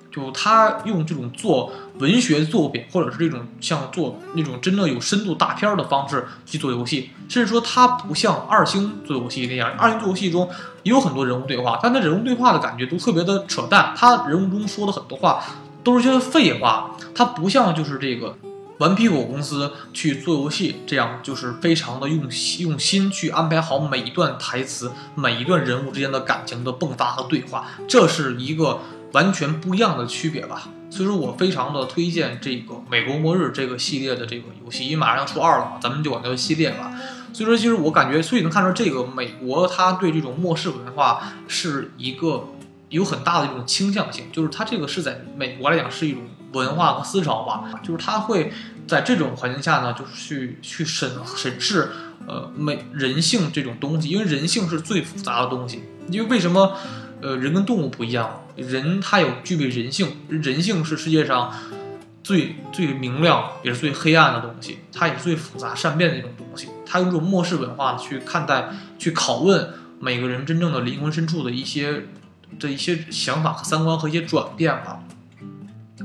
就他用这种做文学作品，或者是这种像做那种真的有深度大片的方式去做游戏，甚至说它不像二星做游戏那样，二星做游戏中也有很多人物对话，但那人物对话的感觉都特别的扯淡，他人物中说的很多话。都是些废话，它不像就是这个顽皮狗公司去做游戏这样，就是非常的用用心去安排好每一段台词、每一段人物之间的感情的迸发和对话，这是一个完全不一样的区别吧。所以说我非常的推荐这个《美国末日》这个系列的这个游戏，因为马上要出二了嘛，咱们就管它系列吧。所以说，其实我感觉，所以能看出这个美国它对这种末世文化是一个。有很大的一种倾向性，就是它这个是在美国来讲是一种文化和思潮吧，就是它会在这种环境下呢，就是去去审审视，呃，美人性这种东西，因为人性是最复杂的东西。因为为什么，呃，人跟动物不一样？人他有具备人性，人性是世界上最最明亮也是最黑暗的东西，它也是最复杂善变的一种东西。它用这种末世文化去看待、去拷问每个人真正的灵魂深处的一些。的一些想法和三观和一些转变吧，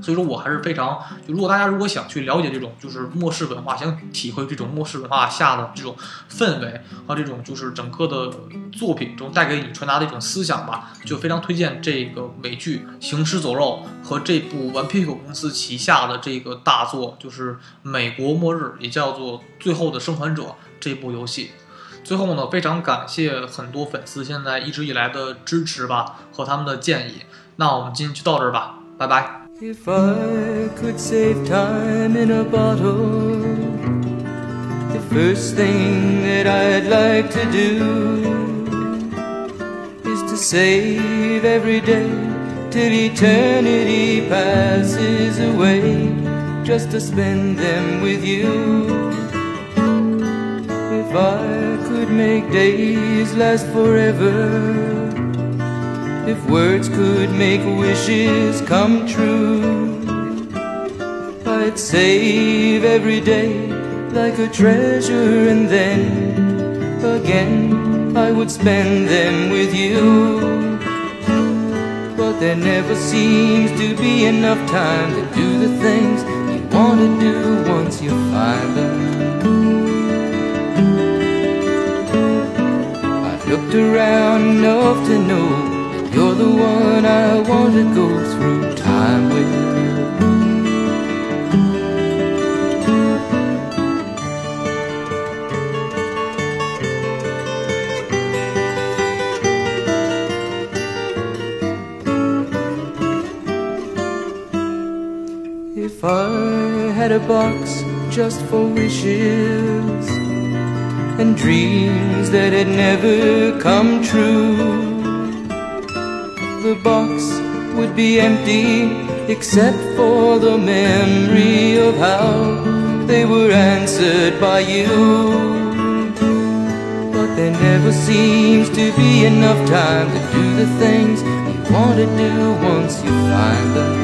所以说我还是非常就如果大家如果想去了解这种就是末世文化，想体会这种末世文化下的这种氛围和这种就是整个的作品中带给你传达的一种思想吧，就非常推荐这个美剧《行尸走肉》和这部顽皮狗公司旗下的这个大作，就是《美国末日》，也叫做《最后的生还者》这部游戏。最后呢，非常感谢很多粉丝现在一直以来的支持吧和他们的建议。那我们今天就到这儿吧，拜拜。If I could save time in a bottle, the first thing that I'd like to do is to save every day till eternity passes away, just to spend them with you. If I could make days last forever, if words could make wishes come true, I'd save every day like a treasure and then again I would spend them with you. But there never seems to be enough time to do the things you want to do once you find them. Around enough to know you're the one I want to go through time with. If I had a box just for wishes and dreams that had never come true, the box would be empty except for the memory of how they were answered by you. But there never seems to be enough time to do the things you want to do once you find them.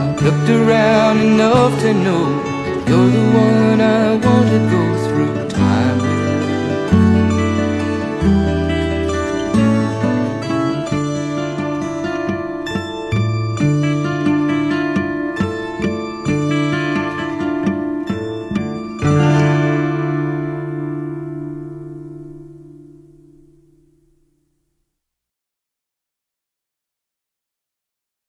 I've looked around enough to know you're the one I want to go